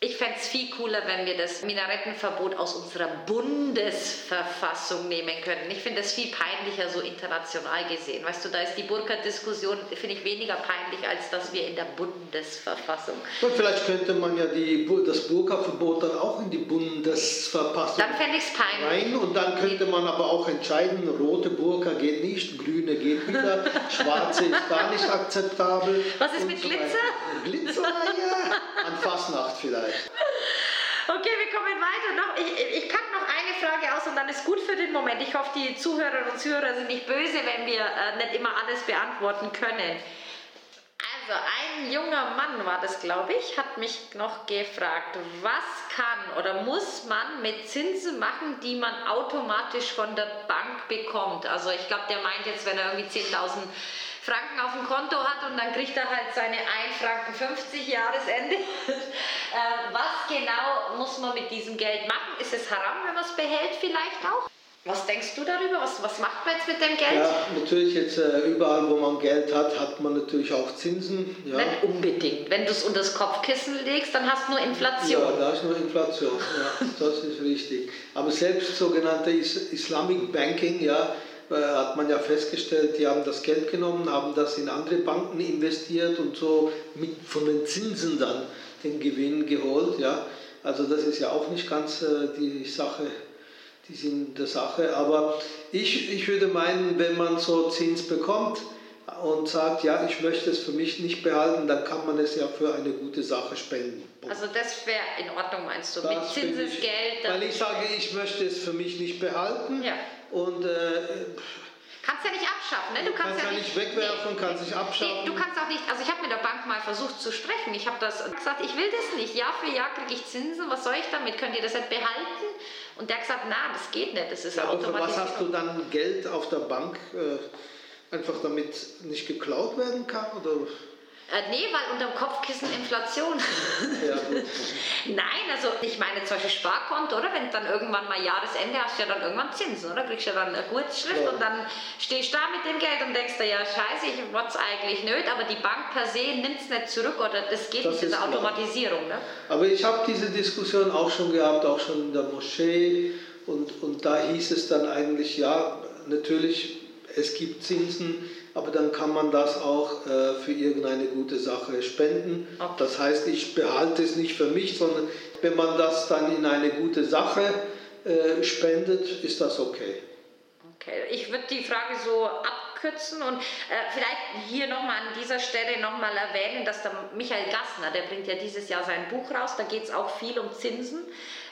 Ich fände es viel cooler, wenn wir das Minarettenverbot aus unserer Bundesverfassung nehmen könnten. Ich finde das viel peinlicher, so international gesehen. Weißt du, da ist die Burka-Diskussion, finde ich, weniger peinlich, als dass wir in der Bundesverfassung. Und vielleicht könnte man ja die, das Burka-Verbot dann auch in die Bundesverfassung Dann fände ich es peinlich. rein und dann könnte man aber auch entscheiden, rote Burka geht nicht, grüne geht wieder, schwarze ist gar nicht akzeptabel. Was ist mit so Glitzer? Glitzer, ja, an Fastnacht vielleicht. Okay, wir kommen weiter. Noch, ich, ich packe noch eine Frage aus und dann ist gut für den Moment. Ich hoffe, die Zuhörerinnen und Zuhörer sind nicht böse, wenn wir äh, nicht immer alles beantworten können. Also, ein junger Mann war das, glaube ich, hat mich noch gefragt, was kann oder muss man mit Zinsen machen, die man automatisch von der Bank bekommt? Also, ich glaube, der meint jetzt, wenn er irgendwie 10.000 Franken auf dem Konto hat und dann kriegt er halt seine 1 Franken 50 Jahresende. äh, was genau muss man mit diesem Geld machen? Ist es haram, wenn man es behält vielleicht auch? Was denkst du darüber? Was, was macht man jetzt mit dem Geld? Ja, natürlich jetzt äh, überall, wo man Geld hat, hat man natürlich auch Zinsen. Ja, Nicht unbedingt. Wenn du es unter das Kopfkissen legst, dann hast du nur Inflation. ja da ist nur Inflation. Ja, das ist richtig. Aber selbst sogenannte Is Islamic Banking, ja, hat man ja festgestellt, die haben das Geld genommen, haben das in andere Banken investiert und so mit, von den Zinsen dann den Gewinn geholt. Ja. Also das ist ja auch nicht ganz äh, die Sache, die sind der Sache. Aber ich, ich würde meinen, wenn man so Zins bekommt und sagt, ja, ich möchte es für mich nicht behalten, dann kann man es ja für eine gute Sache spenden. Also das wäre in Ordnung, meinst du? Das mit Zinsesgeld. Weil ich sage, ich möchte es für mich nicht behalten. Ja. Und äh, Kannst ja nicht abschaffen, ne? Du kannst, kannst ja ja nicht wegwerfen, kannst nicht abschaffen. Nee, du kannst auch nicht, also ich habe mit der Bank mal versucht zu sprechen. Ich habe das gesagt, ich will das nicht. Jahr für Jahr kriege ich Zinsen, was soll ich damit? Könnt ihr das nicht behalten? Und der hat gesagt, na, das geht nicht, das ist ja, aber für was hast du dann Geld auf der Bank? Äh, einfach damit nicht geklaut werden kann? Oder? Äh, nee, weil unterm Kopfkissen Inflation. Ja, gut. Nein, also ich meine zum Beispiel Sparkonto, oder? Wenn dann irgendwann mal Jahresende hast du ja dann irgendwann Zinsen, oder? Kriegst du ja dann eine Gutschrift Ja. und dann stehst du da mit dem Geld und denkst dir, ja scheiße, ich wollte es eigentlich nicht, aber die Bank per se nimmt es nicht zurück oder das geht Das nicht, diese. Automatisierung, ne? Aber ich habe diese Diskussion auch schon gehabt, auch schon in der Moschee. Und, und da hieß es dann eigentlich, ja, natürlich, es gibt Zinsen, aber dann kann man das auch äh, für irgendeine gute Sache spenden. Das heißt, ich behalte es nicht für mich, sondern wenn man das dann in eine gute Sache äh, spendet, ist das okay. Okay, ich würde die Frage so abkürzen und äh, vielleicht hier nochmal an dieser Stelle nochmal erwähnen, dass der Michael Gassner, der bringt ja dieses Jahr sein Buch raus, da geht es auch viel um Zinsen,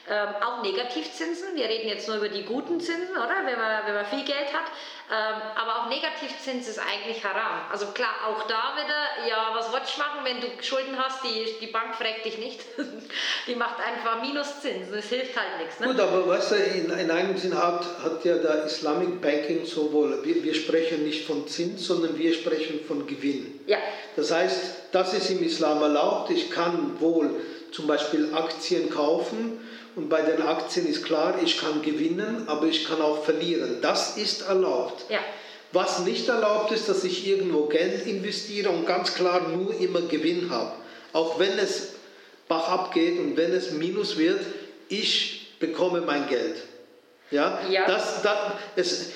ähm, auch Negativzinsen. Wir reden jetzt nur über die guten Zinsen, oder? Wenn man, wenn man viel Geld hat. Ähm, aber auch Negativzins ist eigentlich haram. Also klar, auch da wieder, ja, was willst du machen, wenn du Schulden hast, die, die Bank fragt dich nicht. die macht einfach Minuszinsen, das hilft halt nichts. Ne? Gut, aber weißt du, in, in einem Sinn hat, hat ja der Islamic Banking sowohl, wir, wir sprechen nicht von Zins, sondern wir sprechen von Gewinn. Ja, Das heißt, das ist im Islam erlaubt. Ich kann wohl zum Beispiel Aktien kaufen und bei den Aktien ist klar, ich kann gewinnen, aber ich kann auch verlieren. Das ist erlaubt. ja. Was nicht erlaubt ist, dass ich irgendwo Geld investiere und ganz klar nur immer Gewinn habe. Auch wenn es Bach abgeht und wenn es Minus wird, ich bekomme mein Geld. Ja, Ja. Das, das, es,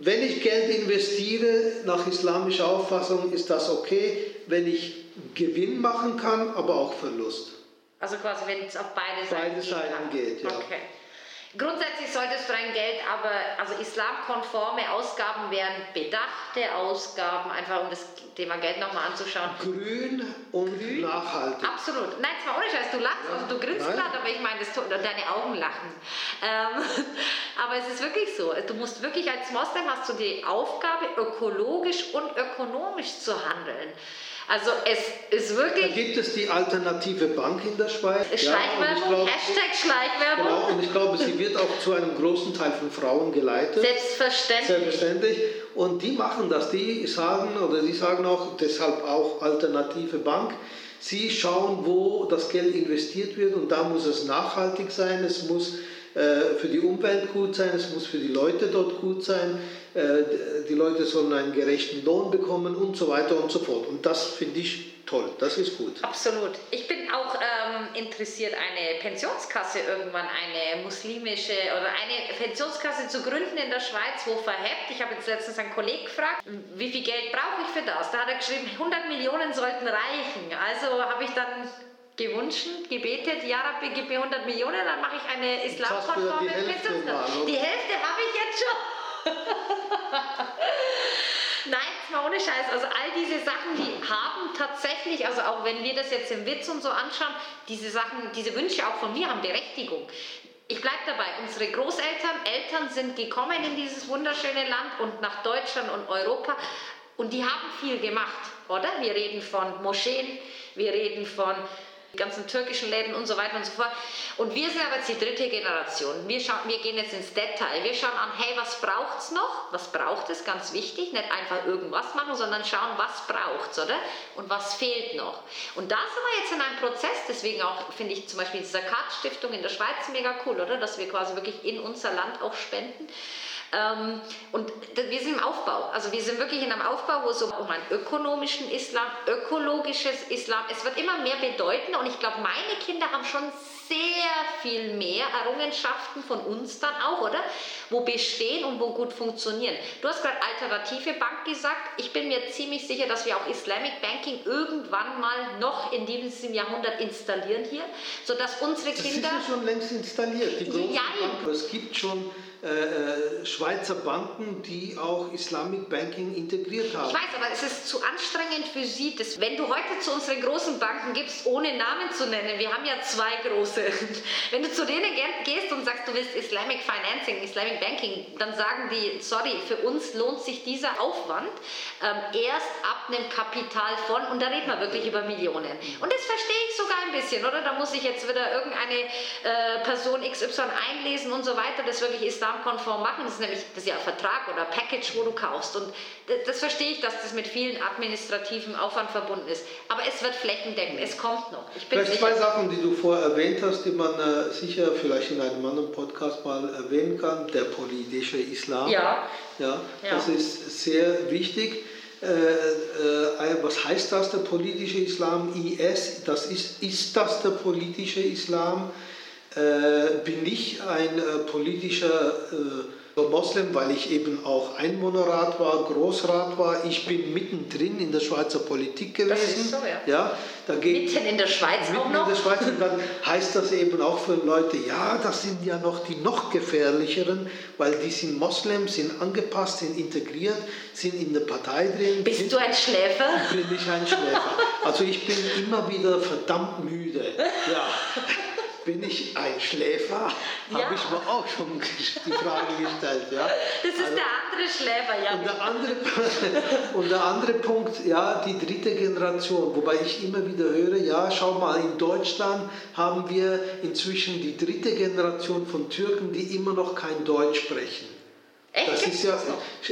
wenn ich Geld investiere, nach islamischer Auffassung ist das okay, wenn ich Gewinn machen kann, aber auch Verlust. Also quasi, wenn es auf beide Seiten, Beide Seiten geht, ja. Okay. Grundsätzlich sollte es für ein Geld aber, also islamkonforme Ausgaben wären bedachte Ausgaben, einfach um das Thema Geld nochmal anzuschauen. Grün und nachhaltig. Absolut. Nein, zwar ohne Scheiß, du lachst, Ja. also du grinst gerade, aber ich meine, das deine Augen lachen. Ähm, aber es ist wirklich so. Du musst wirklich als Moslem hast du die Aufgabe, ökologisch und ökonomisch zu handeln. Also es ist Da wirklich gibt es die alternative Bank in der Schweiz. Ja, Schleichwerbung, glaub- Hashtag Schleichwerbung. Genau, und ich glaube, sie wird auch zu einem großen Teil von Frauen geleitet. Selbstverständlich. Selbstverständlich. Und die machen das. Die sagen, oder die sagen auch, deshalb auch alternative Bank, sie schauen, wo das Geld investiert wird und da muss es nachhaltig sein, es muss für die Umwelt gut sein, es muss für die Leute dort gut sein, äh, die Leute sollen einen gerechten Lohn bekommen und so weiter und so fort. Und das finde ich toll, das ist gut. Absolut. Ich bin auch ähm, interessiert, eine Pensionskasse irgendwann, eine muslimische oder eine Pensionskasse zu gründen in der Schweiz, wo verhebt. Ich habe jetzt letztens einen Kollegen gefragt, wie viel Geld brauche ich für das? Da hat er geschrieben, 100 Millionen sollten reichen. Also habe ich dann gewünscht, gebetet, ja Rabbi, gib mir 100 Millionen, dann mache ich eine islamkonforme Pensionskasse. Die Hälfte habe ich jetzt schon. Nein, mal ohne Scheiß. Also all diese Sachen, die haben tatsächlich, also auch wenn wir das jetzt im Witz und so anschauen, diese Sachen, diese Wünsche auch von mir haben Berechtigung. Ich bleibe dabei, unsere Großeltern, Eltern sind gekommen in dieses wunderschöne Land und nach Deutschland und Europa und die haben viel gemacht, oder? Wir reden von Moscheen, wir reden von die ganzen türkischen Läden und so weiter und so fort. Und wir sind aber jetzt die dritte Generation. Wir, schauen, wir gehen jetzt ins Detail. Wir schauen an, hey, was braucht es noch? Was braucht es? Ganz wichtig. Nicht einfach irgendwas machen, sondern schauen, was braucht es, oder? Und was fehlt noch? Und da sind wir jetzt in einem Prozess. Deswegen auch, finde ich zum Beispiel die Sakat-Stiftung in der Schweiz mega cool, oder? Dass wir quasi wirklich in unser Land auch spenden. Ähm, und wir sind im Aufbau. Also wir sind wirklich in einem Aufbau, wo es um einen ökonomischen Islam, ökologisches Islam, es wird immer mehr bedeuten und ich glaube, meine Kinder haben schon sehr viel mehr Errungenschaften von uns dann auch, oder? Wo bestehen und wo gut funktionieren. Du hast gerade alternative Bank gesagt. Ich bin mir ziemlich sicher, dass wir auch Islamic Banking irgendwann mal noch in diesem Jahrhundert installieren hier, sodass unsere Kinder... Das ist ja schon längst installiert. Die großen Banken, es gibt schon äh, äh, Schweizer Banken, die auch Islamic Banking integriert haben. Ich weiß, aber es ist zu anstrengend für Sie, dass, wenn du heute zu unseren großen Banken gibst, ohne Namen zu nennen, wir haben ja zwei große, wenn du zu denen gehst und sagst, du willst Islamic Financing, Islamic Banking, dann sagen die, sorry, für uns lohnt sich dieser Aufwand ähm, erst ab einem Kapital von, und da reden wir wirklich über Millionen. Und das verstehe ich sogar ein bisschen, oder? Da muss ich jetzt wieder irgendeine äh, Person XY einlesen und so weiter, das wirklich Islam islamkonform machen. Das ist nämlich das ist ja Vertrag oder Package, wo du kaufst. Und das, das verstehe ich, dass das mit vielen administrativen Aufwand verbunden ist. Aber es wird flächendeckend, es kommt noch. Ich bin vielleicht zwei Sachen, die du vorher erwähnt hast, die man äh, sicher vielleicht in einem anderen Podcast mal erwähnen kann. Der politische Islam. Ja. Ja, ja. das ist sehr wichtig. Äh, äh, was heißt das, der politische Islam? IS, das ist, ist das der politische Islam? Äh, bin ich ein äh, politischer äh, Moslem, weil ich eben auch Einwohnerrat war, Großrat war. Ich bin mittendrin in der Schweizer Politik gewesen. Das ist so, ja. ja da geht, mitten in der Schweiz mitten auch noch? in der Schweiz. Und dann heißt das eben auch für Leute, ja, das sind ja noch die noch gefährlicheren, weil die sind Moslems, sind angepasst, sind integriert, sind in der Partei drin. Bist sind, du ein Schläfer? Bin ich ein Schläfer. Also ich bin immer wieder verdammt müde. Ja. bin ich ein Schläfer? Ja. Habe ich mir auch schon die Frage gestellt. Ja? Das ist also, der andere Schläfer, ja. Und der andere, und der andere Punkt, ja, die dritte Generation, wobei ich immer wieder höre, ja, schau mal, in Deutschland haben wir inzwischen die dritte Generation von Türken, die immer noch kein Deutsch sprechen. Echt? Das ist ja,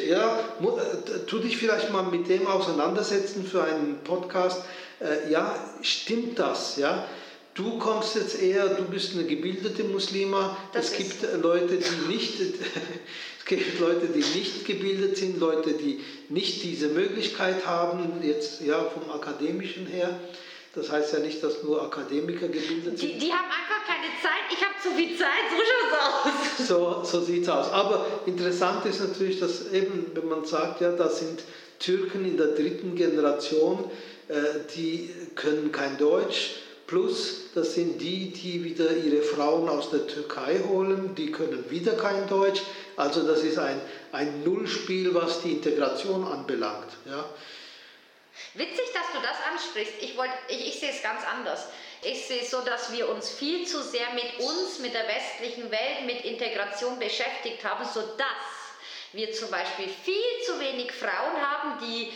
ja, äh, tu dich vielleicht mal mit dem auseinandersetzen für einen Podcast. Äh, ja, stimmt das? Ja? Du kommst jetzt eher, du bist eine gebildete Muslima. Das es gibt Leute, die nicht, es gibt Leute, die nicht gebildet sind, Leute, die nicht diese Möglichkeit haben, jetzt ja vom akademischen her. Das heißt ja nicht, dass nur Akademiker gebildet sind. Die, die haben einfach keine Zeit. Ich habe zu viel Zeit. So schaut's aus. So, so sieht es aus. Aber interessant ist natürlich, dass eben, wenn man sagt, ja, das sind Türken in der dritten Generation, äh, die können kein Deutsch Plus, das sind die, die wieder ihre Frauen aus der Türkei holen, die können wieder kein Deutsch. Also das ist ein, ein Nullspiel, was die Integration anbelangt. Ja. Witzig, dass du das ansprichst. Ich, ich, ich sehe es ganz anders. Ich sehe es so, dass wir uns viel zu sehr mit uns, mit der westlichen Welt, mit Integration beschäftigt haben, sodass wir zum Beispiel viel zu wenig Frauen haben, die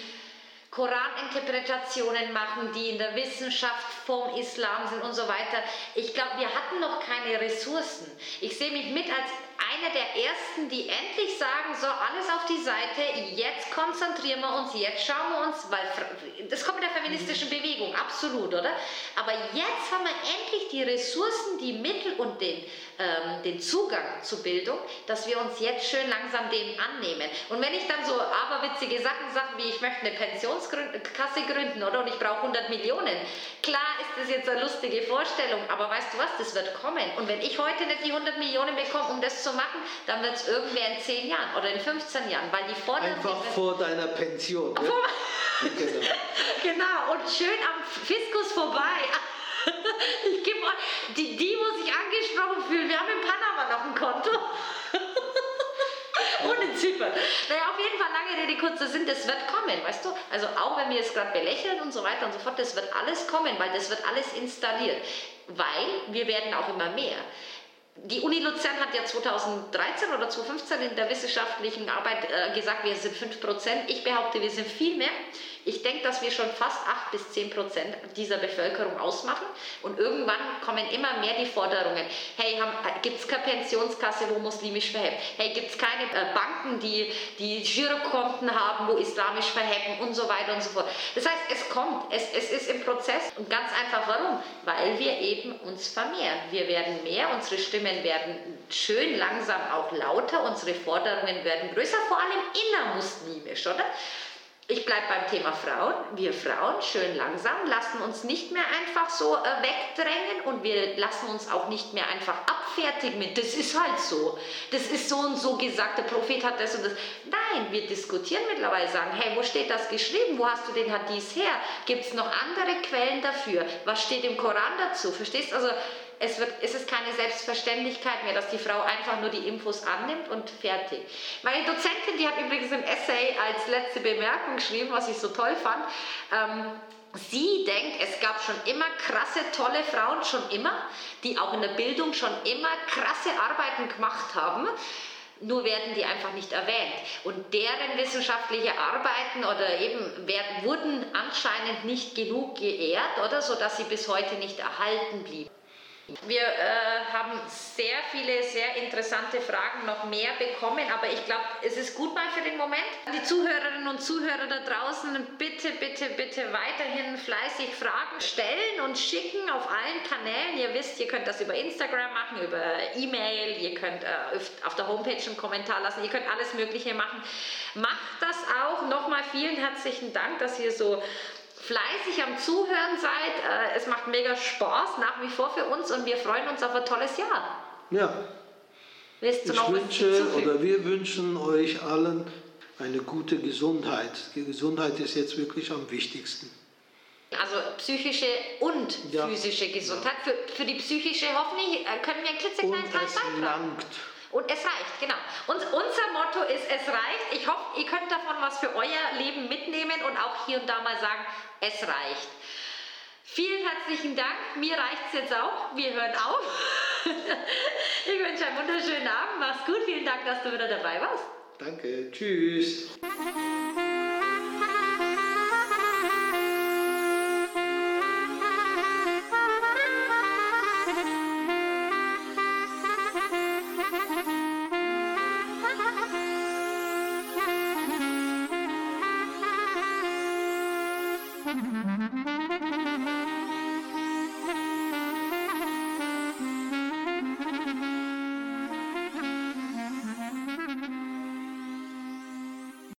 Koraninterpretationen machen, die in der Wissenschaft vom Islam sind und so weiter. Ich glaube, wir hatten noch keine Ressourcen. Ich sehe mich mit als einer der ersten, die endlich sagen, so alles auf die Seite, jetzt konzentrieren wir uns, jetzt schauen wir uns, weil das kommt mit der feministischen Bewegung, absolut, oder? Aber jetzt haben wir endlich die Ressourcen, die Mittel und den, ähm, den Zugang zur Bildung, dass wir uns jetzt schön langsam dem annehmen. Und wenn ich dann so aberwitzige Sachen sage, wie ich möchte eine Pensionskasse gründen, oder? Und ich brauche 100 Millionen. Klar ist das jetzt eine lustige Vorstellung, aber weißt du was, das wird kommen. Und wenn ich heute nicht die 100 Millionen bekomme, um das zu machen, dann wird es irgendwer in 10 Jahren oder in 15 Jahren, weil die Forderung... Einfach vor deiner Pension. Ja? genau. genau, und schön am Fiskus vorbei. ich gebe die, die muss sich angesprochen fühlen. Wir haben in Panama noch ein Konto. In Zypern. Naja, auf jeden Fall, lange Rede, kurzer Sinn, das wird kommen, weißt du? Also auch wenn wir es gerade belächeln und so weiter und so fort, das wird alles kommen, weil das wird alles installiert. Weil wir werden auch immer mehr. Die Uni Luzern hat ja 2013 oder 2015 in der wissenschaftlichen Arbeit äh, gesagt, wir sind 5%. Ich behaupte, wir sind viel mehr. Ich denke, dass wir schon fast 8 bis 10 Prozent dieser Bevölkerung ausmachen. Und irgendwann kommen immer mehr die Forderungen. Hey, äh, gibt es keine Pensionskasse, wo muslimisch verhebt? Hey, gibt es keine äh, Banken, die, die Girokonten haben, wo islamisch verheben und so weiter und so fort. Das heißt, es kommt, es, es ist im Prozess. Und ganz einfach warum? Weil wir eben uns vermehren. Wir werden mehr, unsere Stimmen werden schön langsam auch lauter, unsere Forderungen werden größer, vor allem innermuslimisch, oder? Ich bleibe beim Thema Frauen. Wir Frauen, schön langsam, lassen uns nicht mehr einfach so äh, wegdrängen und wir lassen uns auch nicht mehr einfach abfertigen mit, das ist halt so. Das ist so und so gesagt, der Prophet hat das und das. Nein, wir diskutieren mittlerweile, sagen, hey, wo steht das geschrieben? Wo hast du den Hadith her? Gibt es noch andere Quellen dafür? Was steht im Koran dazu? Verstehst? Also es, wird, es ist keine Selbstverständlichkeit mehr, dass die Frau einfach nur die Infos annimmt und fertig. Meine Dozentin, die hat übrigens im Essay als letzte Bemerkung geschrieben, was ich so toll fand. Ähm, Sie denkt, es gab schon immer krasse, tolle Frauen, schon immer, die auch in der Bildung schon immer krasse Arbeiten gemacht haben nur werden die einfach nicht erwähnt. Und deren wissenschaftliche Arbeiten oder eben werden, wurden anscheinend nicht genug geehrt, oder so, sie bis heute nicht erhalten blieben. Wir äh, haben sehr viele, sehr interessante Fragen noch mehr bekommen, aber ich glaube, es ist gut mal für den Moment. Die Zuhörerinnen und Zuhörer da draußen, bitte, bitte, bitte weiterhin fleißig Fragen stellen und schicken auf allen Kanälen. Ihr wisst, ihr könnt das über Instagram machen, über E-Mail, ihr könnt äh, auf der Homepage einen Kommentar lassen, ihr könnt alles Mögliche machen. Macht das auch. Nochmal vielen herzlichen Dank, dass ihr so fleißig am Zuhören seid. Äh, es macht mega Spaß nach wie vor für uns und wir freuen uns auf ein tolles Jahr. Ja. Willst du ich noch wünsche oder wir wünschen euch allen eine gute Gesundheit. Die Gesundheit ist jetzt wirklich am wichtigsten. Also psychische und ja. physische Gesundheit. Ja. Für, für die psychische hoffentlich äh, können wir ein klitzekleines beitragen. Langt. Und es reicht, genau. Und unser Motto ist, es reicht. Ich hoffe, ihr könnt davon was für euer Leben mitnehmen und auch hier und da mal sagen, es reicht. Vielen herzlichen Dank. Mir reicht es jetzt auch. Wir hören auf. ich wünsche einen wunderschönen Abend. Mach's gut. Vielen Dank, dass du wieder dabei warst. Danke. Tschüss.